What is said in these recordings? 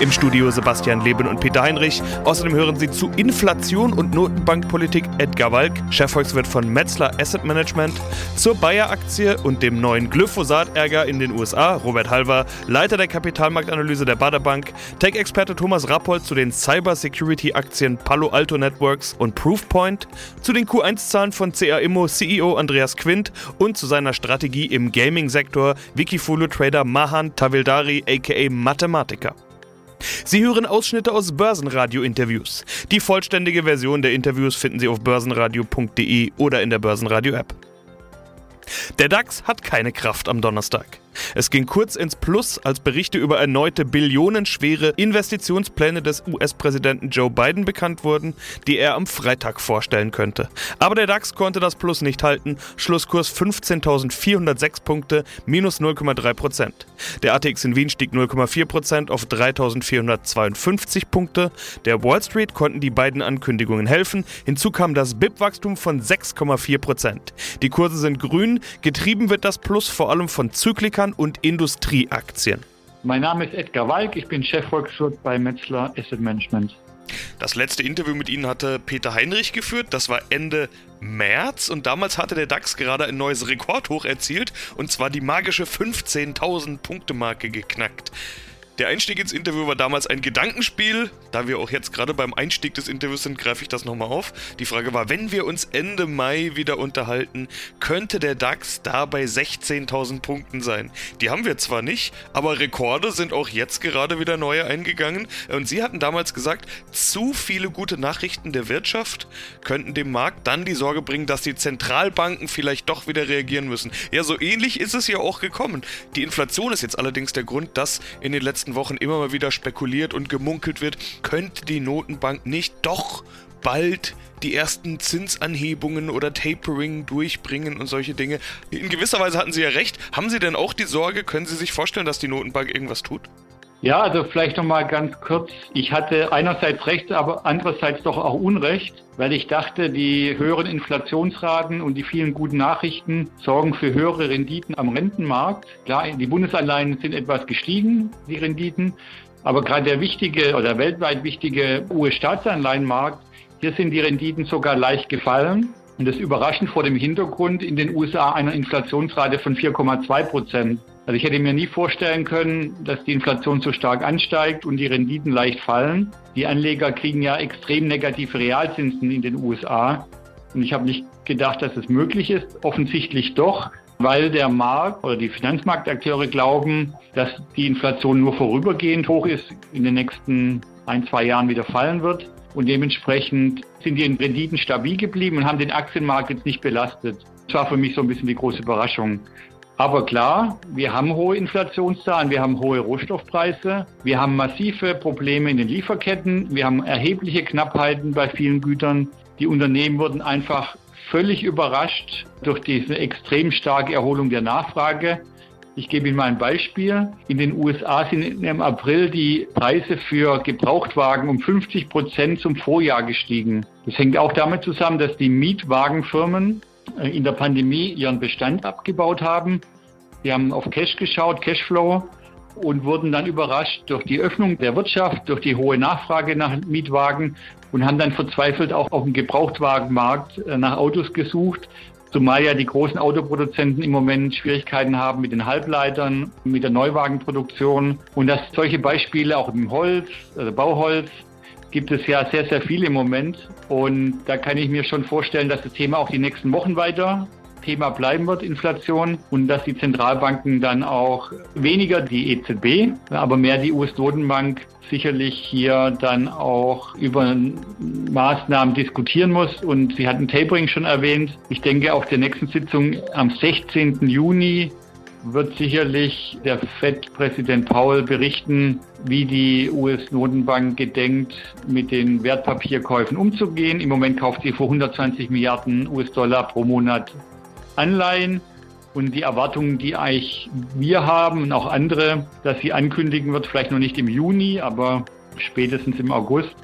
Im Studio Sebastian Leben und Peter Heinrich. Außerdem hören Sie zu Inflation und Notenbankpolitik Edgar Walk, Chefvolkswirt von Metzler Asset Management, zur Bayer-Aktie und dem neuen Glyphosat-Ärger in den USA, Robert Halver, Leiter der Kapitalmarktanalyse der Baderbank, Tech-Experte Thomas Rappold zu den Cyber-Security-Aktien Palo Alto Networks und Proofpoint, zu den Q1-Zahlen von CA Immo CEO Andreas Quint und zu seiner Strategie im Gaming-Sektor Wikifolio-Trader Mahan Tavildari aka Mathematiker. Sie hören Ausschnitte aus Börsenradio-Interviews. Die vollständige Version der Interviews finden Sie auf börsenradio.de oder in der Börsenradio-App. Der DAX hat keine Kraft am Donnerstag. Es ging kurz ins Plus, als Berichte über erneute billionenschwere Investitionspläne des US-Präsidenten Joe Biden bekannt wurden, die er am Freitag vorstellen könnte. Aber der DAX konnte das Plus nicht halten. Schlusskurs 15.406 Punkte, minus 0,3 Prozent. Der ATX in Wien stieg 0,4 Prozent auf 3.452 Punkte. Der Wall Street konnten die beiden Ankündigungen helfen. Hinzu kam das BIP-Wachstum von 6,4 Prozent. Die Kurse sind grün. Getrieben wird das Plus vor allem von Zyklika Bankern und Industrieaktien. Mein Name ist Edgar Walk, ich bin Chefvolkswirt bei Metzler Asset Management. Das letzte Interview mit Ihnen hatte Peter Heinrich geführt. Das war Ende März und damals hatte der DAX gerade ein neues Rekordhoch erzielt und zwar die magische 15.000 Punkte Marke geknackt. Der Einstieg ins Interview war damals ein Gedankenspiel. Da wir auch jetzt gerade beim Einstieg des Interviews sind, greife ich das nochmal auf. Die Frage war, wenn wir uns Ende Mai wieder unterhalten, könnte der DAX da bei 16.000 Punkten sein. Die haben wir zwar nicht, aber Rekorde sind auch jetzt gerade wieder neue eingegangen. Und Sie hatten damals gesagt, zu viele gute Nachrichten der Wirtschaft könnten dem Markt dann die Sorge bringen, dass die Zentralbanken vielleicht doch wieder reagieren müssen. Ja, so ähnlich ist es ja auch gekommen. Die Inflation ist jetzt allerdings der Grund, dass in den letzten letzten Wochen immer mal wieder spekuliert und gemunkelt wird, könnte die Notenbank nicht doch bald die ersten Zinsanhebungen oder Tapering durchbringen und solche Dinge. In gewisser Weise hatten Sie ja recht. Haben Sie denn auch die Sorge, können Sie sich vorstellen, dass die Notenbank irgendwas tut? Ja, also vielleicht noch mal ganz kurz. Ich hatte einerseits recht, aber andererseits doch auch Unrecht, weil ich dachte, die höheren Inflationsraten und die vielen guten Nachrichten sorgen für höhere Renditen am Rentenmarkt. Klar, die Bundesanleihen sind etwas gestiegen, die Renditen, aber gerade der wichtige oder weltweit wichtige US-Staatsanleihenmarkt, hier sind die Renditen sogar leicht gefallen. Und das überraschend vor dem Hintergrund in den USA einer Inflationsrate von 4,2 Prozent. Also ich hätte mir nie vorstellen können, dass die Inflation so stark ansteigt und die Renditen leicht fallen. Die Anleger kriegen ja extrem negative Realzinsen in den USA. Und ich habe nicht gedacht, dass es möglich ist. Offensichtlich doch, weil der Markt oder die Finanzmarktakteure glauben, dass die Inflation nur vorübergehend hoch ist, in den nächsten ein, zwei Jahren wieder fallen wird. Und dementsprechend sind die Renditen stabil geblieben und haben den Aktienmarkt jetzt nicht belastet. Das war für mich so ein bisschen die große Überraschung. Aber klar, wir haben hohe Inflationszahlen, wir haben hohe Rohstoffpreise, wir haben massive Probleme in den Lieferketten, wir haben erhebliche Knappheiten bei vielen Gütern. Die Unternehmen wurden einfach völlig überrascht durch diese extrem starke Erholung der Nachfrage. Ich gebe Ihnen mal ein Beispiel. In den USA sind im April die Preise für Gebrauchtwagen um 50 Prozent zum Vorjahr gestiegen. Das hängt auch damit zusammen, dass die Mietwagenfirmen in der Pandemie ihren Bestand abgebaut haben. Sie haben auf Cash geschaut, Cashflow und wurden dann überrascht durch die Öffnung der Wirtschaft, durch die hohe Nachfrage nach Mietwagen und haben dann verzweifelt auch auf dem Gebrauchtwagenmarkt äh, nach Autos gesucht, Zumal ja die großen Autoproduzenten im Moment Schwierigkeiten haben mit den Halbleitern, mit der Neuwagenproduktion. Und dass solche Beispiele auch im Holz, also Bauholz, gibt es ja sehr, sehr viele im Moment. Und da kann ich mir schon vorstellen, dass das Thema auch die nächsten Wochen weiter Thema bleiben wird, Inflation, und dass die Zentralbanken dann auch weniger die EZB, aber mehr die US-Notenbank sicherlich hier dann auch über Maßnahmen diskutieren muss. Und Sie hatten Tapering schon erwähnt. Ich denke, auf der nächsten Sitzung am 16. Juni wird sicherlich der FED-Präsident Paul berichten, wie die US-Notenbank gedenkt, mit den Wertpapierkäufen umzugehen. Im Moment kauft sie für 120 Milliarden US-Dollar pro Monat Anleihen. Und die Erwartungen, die eigentlich wir haben und auch andere, dass sie ankündigen wird, vielleicht noch nicht im Juni, aber spätestens im August,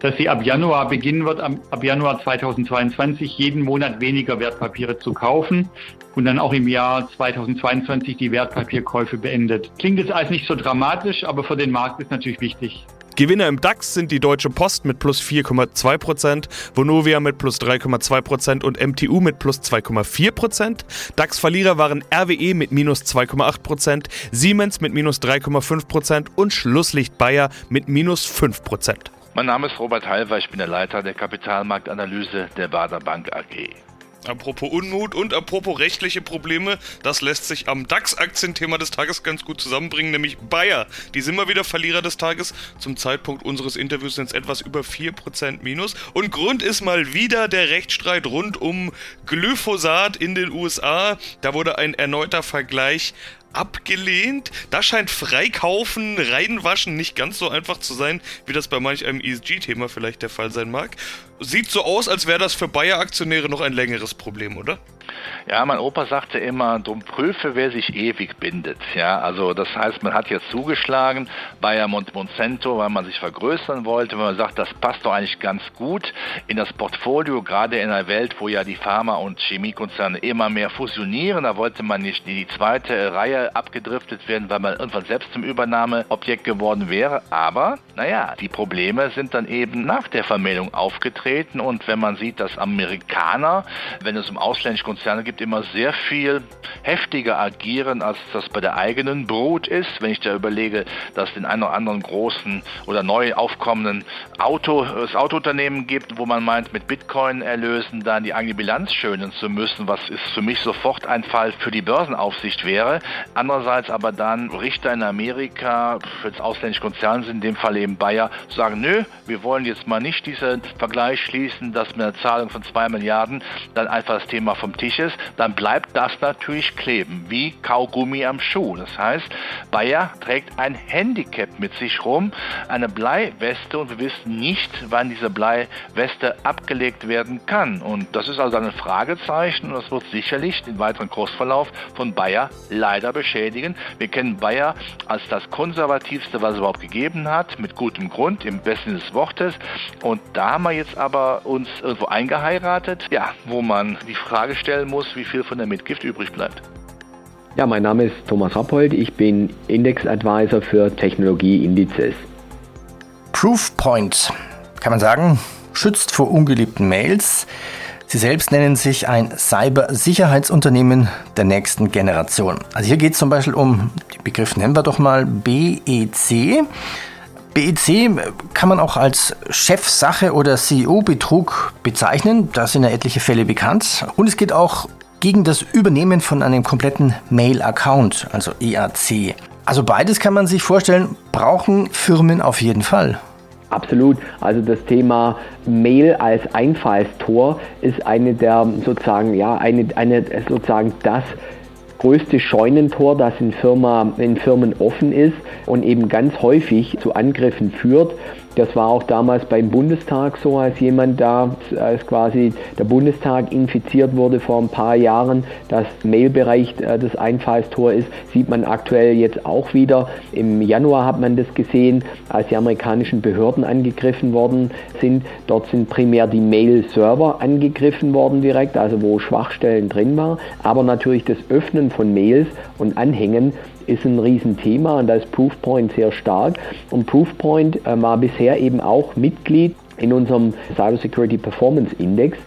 dass sie ab Januar beginnen wird, ab Januar 2022 jeden Monat weniger Wertpapiere zu kaufen und dann auch im Jahr 2022 die Wertpapierkäufe beendet. Klingt jetzt alles nicht so dramatisch, aber für den Markt ist natürlich wichtig. Gewinner im DAX sind die Deutsche Post mit plus 4,2%, Vonovia mit plus 3,2% und MTU mit plus 2,4%. DAX-Verlierer waren RWE mit minus 2,8%, Siemens mit minus 3,5% und Schlusslicht Bayer mit minus 5%. Mein Name ist Robert Halver, ich bin der Leiter der Kapitalmarktanalyse der Bader Bank AG. Apropos Unmut und apropos rechtliche Probleme, das lässt sich am DAX-Aktienthema des Tages ganz gut zusammenbringen, nämlich Bayer. Die sind mal wieder Verlierer des Tages. Zum Zeitpunkt unseres Interviews sind es etwas über 4% minus. Und Grund ist mal wieder der Rechtsstreit rund um Glyphosat in den USA. Da wurde ein erneuter Vergleich abgelehnt. Da scheint Freikaufen, Reinwaschen nicht ganz so einfach zu sein, wie das bei manch einem ESG-Thema vielleicht der Fall sein mag. Sieht so aus, als wäre das für Bayer-Aktionäre noch ein längeres Problem, oder? Ja, mein Opa sagte immer, drum prüfe, wer sich ewig bindet. Ja, also das heißt, man hat jetzt zugeschlagen, Bayer Monsanto, weil man sich vergrößern wollte, weil man sagt, das passt doch eigentlich ganz gut in das Portfolio, gerade in einer Welt, wo ja die Pharma- und Chemiekonzerne immer mehr fusionieren. Da wollte man nicht in die zweite Reihe abgedriftet werden, weil man irgendwann selbst zum Übernahmeobjekt geworden wäre. Aber, naja, die Probleme sind dann eben nach der Vermählung aufgetreten und wenn man sieht, dass Amerikaner, wenn es um ausländische Konzerne gibt, immer sehr viel heftiger agieren, als das bei der eigenen Brut ist. Wenn ich da überlege, dass es den einen oder anderen großen oder neu aufkommenden Auto, das Autounternehmen gibt, wo man meint, mit Bitcoin-Erlösen dann die eigene Bilanz schönen zu müssen, was ist für mich sofort ein Fall für die Börsenaufsicht wäre. Andererseits aber dann Richter in Amerika, für das ausländische Konzern sind in dem Fall eben Bayer, sagen, nö, wir wollen jetzt mal nicht diesen Vergleich schließen, dass mit einer Zahlung von zwei Milliarden dann einfach das Thema vom Tisch ist, dann bleibt das natürlich kleben, wie Kaugummi am Schuh. Das heißt, Bayer trägt ein Handicap mit sich rum, eine Bleiweste und wir wissen nicht, wann diese Bleiweste abgelegt werden kann. Und das ist also ein Fragezeichen und das wird sicherlich den weiteren Kursverlauf von Bayer leider beschädigen. Wir kennen Bayer als das konservativste, was es überhaupt gegeben hat, mit gutem Grund, im besten des Wortes. Und da haben wir jetzt aber uns irgendwo eingeheiratet, ja, wo man die Frage stellen muss, wie viel von der Mitgift übrig bleibt. Ja, mein Name ist Thomas Rappold, ich bin Index Advisor für Technologieindizes. Proofpoint, kann man sagen, schützt vor ungeliebten Mails. Sie selbst nennen sich ein Cybersicherheitsunternehmen der nächsten Generation. Also hier geht es zum Beispiel um, den Begriff nennen wir doch mal BEC. BEC kann man auch als Chefsache oder CEO-Betrug bezeichnen. Da sind ja etliche Fälle bekannt. Und es geht auch gegen das Übernehmen von einem kompletten Mail-Account, also EAC. Also beides kann man sich vorstellen, brauchen Firmen auf jeden Fall. Absolut. Also das Thema Mail als Einfallstor ist eine der sozusagen, ja, eine, eine sozusagen das größte Scheunentor, das in, Firma, in Firmen offen ist und eben ganz häufig zu Angriffen führt. Das war auch damals beim Bundestag so, als jemand da, als quasi der Bundestag infiziert wurde vor ein paar Jahren, das Mailbereich äh, das Einfallstor ist, sieht man aktuell jetzt auch wieder. Im Januar hat man das gesehen, als die amerikanischen Behörden angegriffen worden sind. Dort sind primär die Mail-Server angegriffen worden direkt, also wo Schwachstellen drin waren, aber natürlich das Öffnen von Mails und Anhängen ist ein Riesenthema und da ist Proofpoint sehr stark. Und Proofpoint äh, war bisher eben auch Mitglied in unserem Cybersecurity Performance Index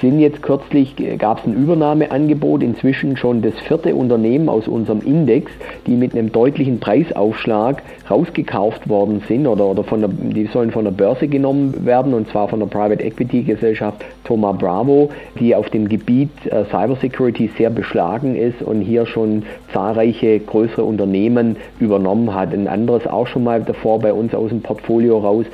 sind jetzt kürzlich, äh, gab es ein Übernahmeangebot, inzwischen schon das vierte Unternehmen aus unserem Index, die mit einem deutlichen Preisaufschlag rausgekauft worden sind oder, oder von der, die sollen von der Börse genommen werden und zwar von der Private Equity Gesellschaft Thoma Bravo, die auf dem Gebiet äh, Cybersecurity sehr beschlagen ist und hier schon zahlreiche größere Unternehmen übernommen hat. Ein anderes auch schon mal davor bei uns aus dem Portfolio raus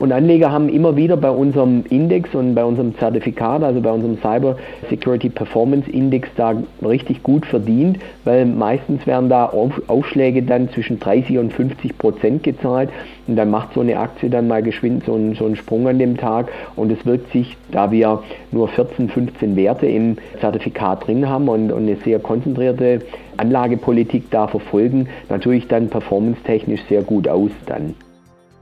Und Anleger haben immer wieder bei unserem Index und bei unserem Zertifikat, also bei unserem Cyber Security Performance Index, da richtig gut verdient, weil meistens werden da Aufschläge dann zwischen 30 und 50 Prozent gezahlt und dann macht so eine Aktie dann mal geschwind so einen, so einen Sprung an dem Tag und es wirkt sich, da wir nur 14, 15 Werte im Zertifikat drin haben und, und eine sehr konzentrierte Anlagepolitik da verfolgen, natürlich dann performance-technisch sehr gut aus dann.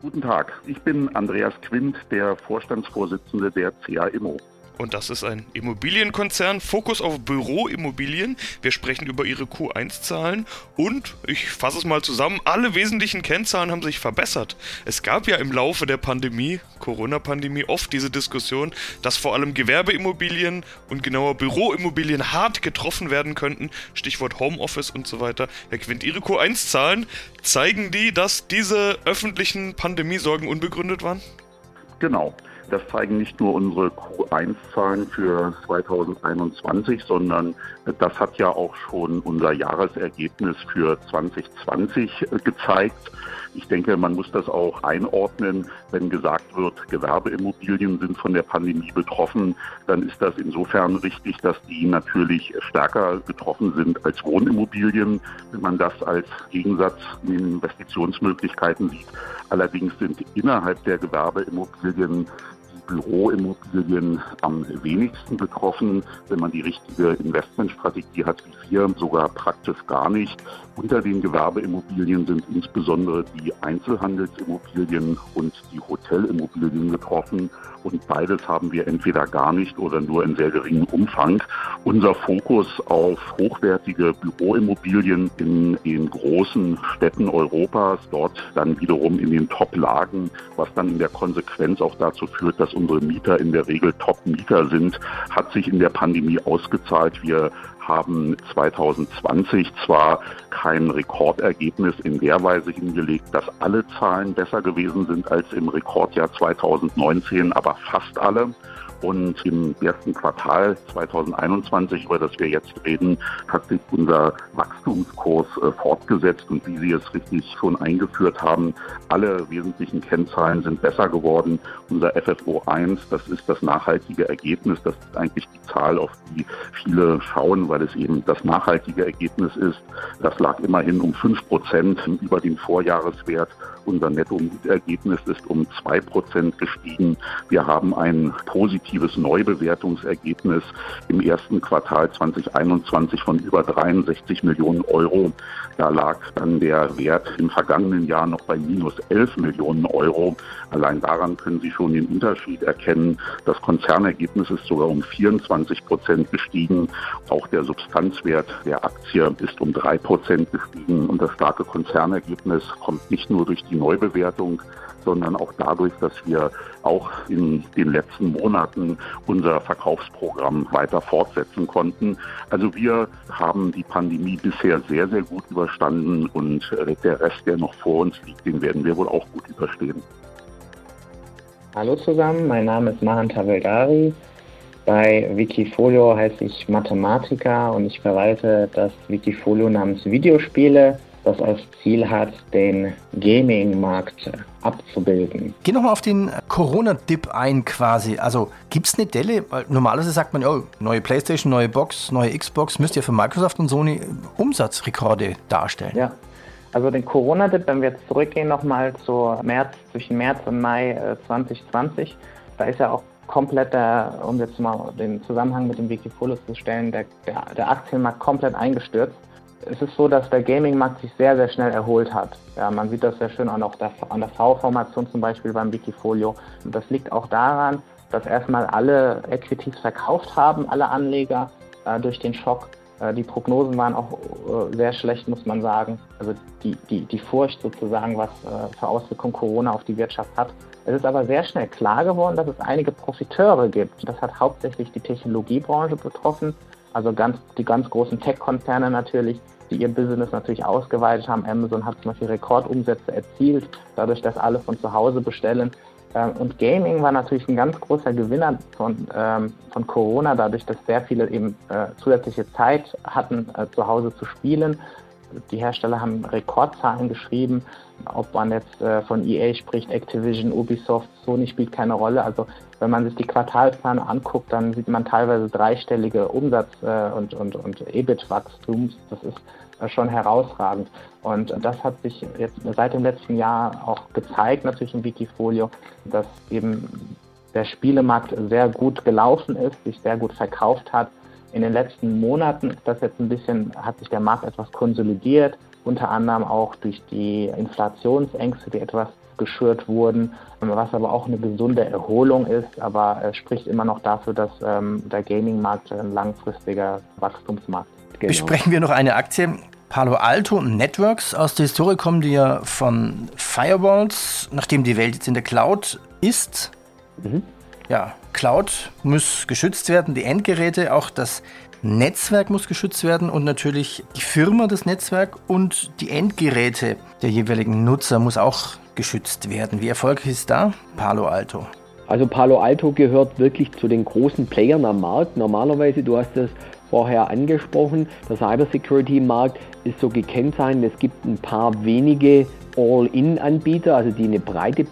Guten Tag, ich bin Andreas Quint, der Vorstandsvorsitzende der CA Immo. Und das ist ein Immobilienkonzern, Fokus auf Büroimmobilien. Wir sprechen über ihre Q1-Zahlen und ich fasse es mal zusammen, alle wesentlichen Kennzahlen haben sich verbessert. Es gab ja im Laufe der Pandemie, Corona-Pandemie, oft diese Diskussion, dass vor allem Gewerbeimmobilien und genauer Büroimmobilien hart getroffen werden könnten. Stichwort Homeoffice und so weiter. Herr Quint, Ihre Q1-Zahlen, zeigen die, dass diese öffentlichen Pandemiesorgen unbegründet waren? Genau. Das zeigen nicht nur unsere Q1-Zahlen für 2021, sondern das hat ja auch schon unser Jahresergebnis für 2020 gezeigt. Ich denke, man muss das auch einordnen. Wenn gesagt wird, Gewerbeimmobilien sind von der Pandemie betroffen, dann ist das insofern richtig, dass die natürlich stärker getroffen sind als Wohnimmobilien, wenn man das als Gegensatz in Investitionsmöglichkeiten sieht. Allerdings sind innerhalb der Gewerbeimmobilien Büroimmobilien am wenigsten betroffen. Wenn man die richtige Investmentstrategie hat wie wir, sogar praktisch gar nicht. Unter den Gewerbeimmobilien sind insbesondere die Einzelhandelsimmobilien und die Hotelimmobilien getroffen. Und beides haben wir entweder gar nicht oder nur in sehr geringem Umfang. Unser Fokus auf hochwertige Büroimmobilien in den großen Städten Europas, dort dann wiederum in den Top-Lagen, was dann in der Konsequenz auch dazu führt, dass unsere Mieter in der Regel Top-Mieter sind, hat sich in der Pandemie ausgezahlt. Wir haben 2020 zwar kein Rekordergebnis in der Weise hingelegt, dass alle Zahlen besser gewesen sind als im Rekordjahr 2019, aber fast alle. Und im ersten Quartal 2021, über das wir jetzt reden, hat sich unser Wachstumskurs äh, fortgesetzt. Und wie Sie es richtig schon eingeführt haben, alle wesentlichen Kennzahlen sind besser geworden. Unser FFO 1, das ist das nachhaltige Ergebnis. Das ist eigentlich die Zahl, auf die viele schauen, weil es eben das nachhaltige Ergebnis ist. Das lag immerhin um fünf Prozent über dem Vorjahreswert. Unser Netto-Mietergebnis ist um zwei Prozent gestiegen. Wir haben ein positives Neubewertungsergebnis im ersten Quartal 2021 von über 63 Millionen Euro. Da lag dann der Wert im vergangenen Jahr noch bei minus 11 Millionen Euro. Allein daran können Sie schon den Unterschied erkennen. Das Konzernergebnis ist sogar um 24 Prozent gestiegen. Auch der Substanzwert der Aktie ist um drei Prozent gestiegen. Und das starke Konzernergebnis kommt nicht nur durch die Neubewertung, sondern auch dadurch, dass wir auch in den letzten Monaten unser Verkaufsprogramm weiter fortsetzen konnten. Also wir haben die Pandemie bisher sehr, sehr gut überstanden und äh, der Rest, der noch vor uns liegt, den werden wir wohl auch gut überstehen. Hallo zusammen, mein Name ist Mahan Taveldari. Bei Wikifolio heiße ich Mathematiker und ich verwalte das Wikifolio namens Videospiele das als Ziel hat, den Gaming-Markt abzubilden. Geh nochmal auf den Corona-Dip ein quasi. Also gibt es eine Delle? Weil normalerweise sagt man, ja, neue Playstation, neue Box, neue Xbox müsste ja für Microsoft und Sony Umsatzrekorde darstellen. Ja. Also den Corona-Dip, wenn wir jetzt zurückgehen nochmal zu März, zwischen März und Mai 2020, äh, da ist ja auch komplett, der, um jetzt mal den Zusammenhang mit dem Wikifolio zu stellen, der, der, der Aktienmarkt komplett eingestürzt es ist so, dass der Gaming-Markt sich sehr, sehr schnell erholt hat. Ja, man sieht das sehr schön auch der, an der V-Formation zum Beispiel beim Wikifolio. Und das liegt auch daran, dass erstmal alle Equities verkauft haben, alle Anleger äh, durch den Schock. Äh, die Prognosen waren auch äh, sehr schlecht, muss man sagen. Also die, die, die Furcht sozusagen, was äh, für Auswirkungen Corona auf die Wirtschaft hat. Es ist aber sehr schnell klar geworden, dass es einige Profiteure gibt. Das hat hauptsächlich die Technologiebranche betroffen, also ganz, die ganz großen Tech-Konzerne natürlich, die ihr Business natürlich ausgeweitet haben. Amazon hat zum Beispiel Rekordumsätze erzielt, dadurch, dass alle von zu Hause bestellen. Ähm, und Gaming war natürlich ein ganz großer Gewinner von, ähm, von Corona, dadurch, dass sehr viele eben äh, zusätzliche Zeit hatten, äh, zu Hause zu spielen. die Hersteller haben Rekordzahlen geschrieben. Ob man jetzt äh, von EA spricht, Activision, Ubisoft, Sony spielt keine Rolle. Also wenn man sich die Quartalszahlen anguckt, dann sieht man teilweise dreistellige Umsatz- äh, und, und, und EBIT-Wachstums. Das ist äh, schon herausragend. Und das hat sich jetzt seit dem letzten Jahr auch gezeigt, natürlich im Wikifolio, dass eben der Spielemarkt sehr gut gelaufen ist, sich sehr gut verkauft hat. In den letzten Monaten ist das jetzt ein bisschen, hat sich der Markt etwas konsolidiert, unter anderem auch durch die Inflationsängste, die etwas geschürt wurden, was aber auch eine gesunde Erholung ist, aber es spricht immer noch dafür, dass ähm, der Gaming-Markt ein langfristiger Wachstumsmarkt ist. Genau. Besprechen wir noch eine Aktie. Palo Alto Networks aus der Historie kommen die ja von Firewalls, nachdem die Welt jetzt in der Cloud ist. Mhm. Ja, Cloud muss geschützt werden, die Endgeräte, auch das Netzwerk muss geschützt werden und natürlich die Firma, das Netzwerk und die Endgeräte der jeweiligen Nutzer muss auch geschützt werden. Wie erfolgreich ist da Palo Alto? Also Palo Alto gehört wirklich zu den großen Playern am Markt. Normalerweise, du hast das vorher angesprochen, der Cybersecurity-Markt ist so gekennzeichnet, es gibt ein paar wenige All-in-Anbieter, also die eine breite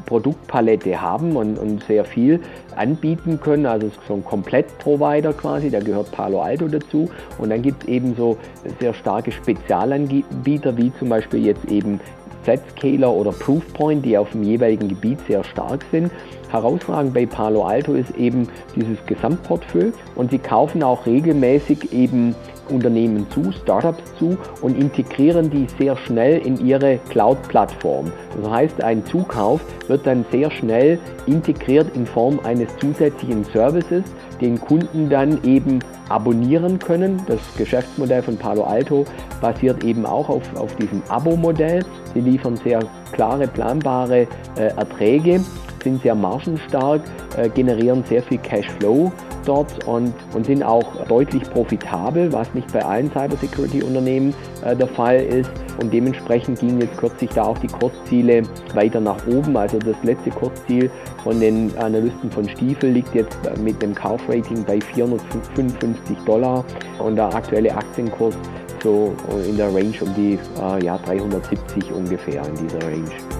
Produktpalette haben und, und, sehr viel anbieten können, also so ein Komplett-Provider quasi, da gehört Palo Alto dazu. Und dann gibt es eben so sehr starke Spezialanbieter, wie zum Beispiel jetzt eben Zscaler oder Proofpoint, die auf dem jeweiligen Gebiet sehr stark sind. Herausragend bei Palo Alto ist eben dieses Gesamtportfolio und sie kaufen auch regelmäßig eben Unternehmen zu, Startups zu und integrieren die sehr schnell in ihre Cloud-Plattform. Das heißt, ein Zukauf wird dann sehr schnell integriert in Form eines zusätzlichen Services, den Kunden dann eben abonnieren können. Das Geschäftsmodell von Palo Alto basiert eben auch auf, auf diesem Abo-Modell. Sie liefern sehr klare, planbare äh, Erträge, sind sehr margenstark, äh, generieren sehr viel Cashflow dort und, und sind auch deutlich profitabel, was nicht bei allen Cybersecurity-Unternehmen äh, der Fall ist. Und dementsprechend gingen jetzt kürzlich da auch die Kursziele weiter nach oben. Also das letzte Kursziel von den Analysten von Stiefel liegt jetzt mit dem Kaufrating bei 455 Dollar und der aktuelle Aktienkurs so in der Range um die äh, ja, 370 ungefähr in dieser Range.